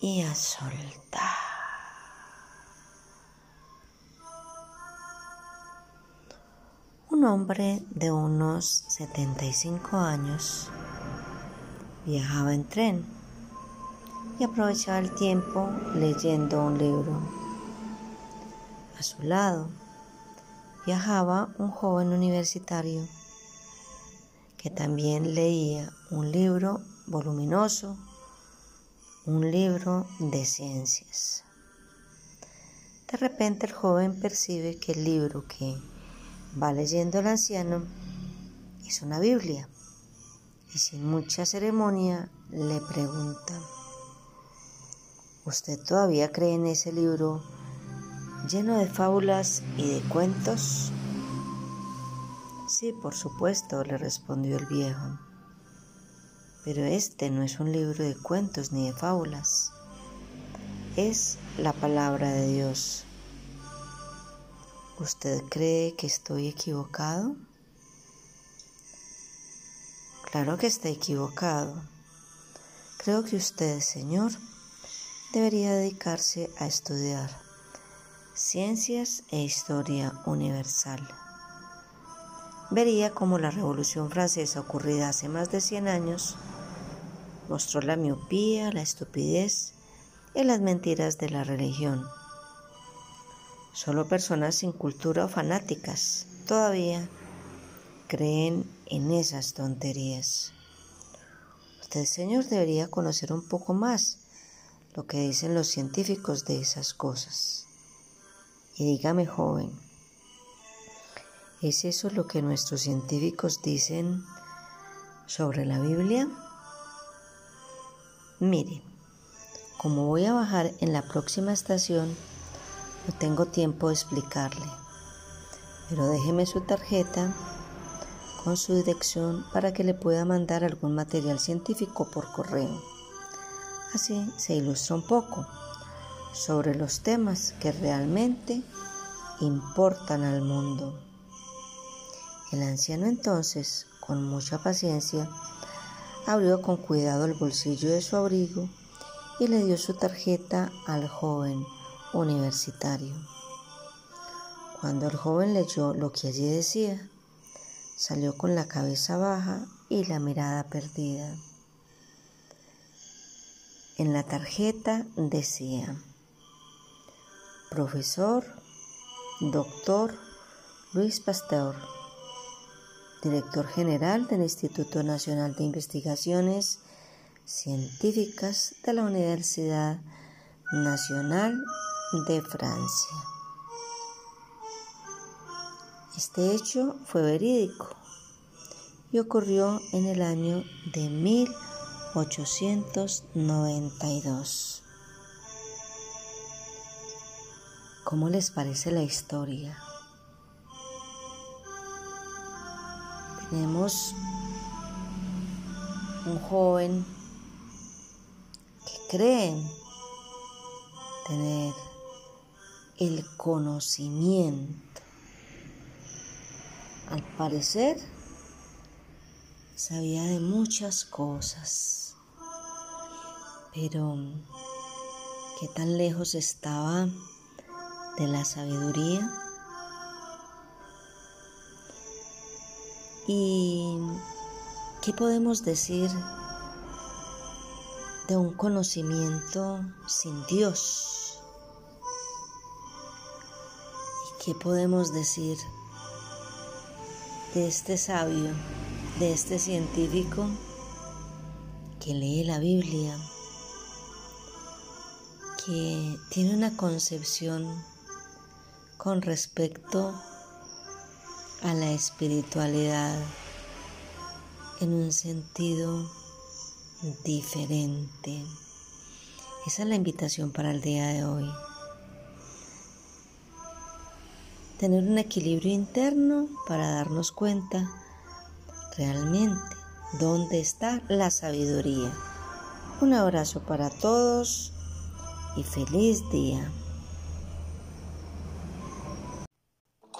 y a soltar. Un hombre de unos 75 años viajaba en tren y aprovechaba el tiempo leyendo un libro. A su lado viajaba un joven universitario que también leía un libro voluminoso un libro de ciencias. De repente el joven percibe que el libro que va leyendo el anciano es una Biblia y sin mucha ceremonia le pregunta, ¿usted todavía cree en ese libro lleno de fábulas y de cuentos? Sí, por supuesto, le respondió el viejo. Pero este no es un libro de cuentos ni de fábulas. Es la palabra de Dios. ¿Usted cree que estoy equivocado? Claro que está equivocado. Creo que usted, Señor, debería dedicarse a estudiar ciencias e historia universal. Vería cómo la Revolución Francesa ocurrida hace más de 100 años mostró la miopía, la estupidez y las mentiras de la religión. Solo personas sin cultura o fanáticas todavía creen en esas tonterías. Usted, Señor, debería conocer un poco más lo que dicen los científicos de esas cosas. Y dígame, joven, ¿es eso lo que nuestros científicos dicen sobre la Biblia? Mire, como voy a bajar en la próxima estación, no tengo tiempo de explicarle, pero déjeme su tarjeta con su dirección para que le pueda mandar algún material científico por correo. Así se ilustra un poco sobre los temas que realmente importan al mundo. El anciano entonces, con mucha paciencia, abrió con cuidado el bolsillo de su abrigo y le dio su tarjeta al joven universitario. Cuando el joven leyó lo que allí decía, salió con la cabeza baja y la mirada perdida. En la tarjeta decía, profesor, doctor Luis Pasteur director general del Instituto Nacional de Investigaciones Científicas de la Universidad Nacional de Francia. Este hecho fue verídico y ocurrió en el año de 1892. ¿Cómo les parece la historia? Tenemos un joven que cree tener el conocimiento. Al parecer, sabía de muchas cosas, pero ¿qué tan lejos estaba de la sabiduría? ¿Y qué podemos decir de un conocimiento sin Dios? ¿Y qué podemos decir de este sabio, de este científico que lee la Biblia, que tiene una concepción con respecto a la espiritualidad en un sentido diferente, Esa es la invitación para el día de hoy. Tener un equilibrio interno para darnos cuenta realmente dónde está la sabiduría. Un abrazo para todos y feliz día.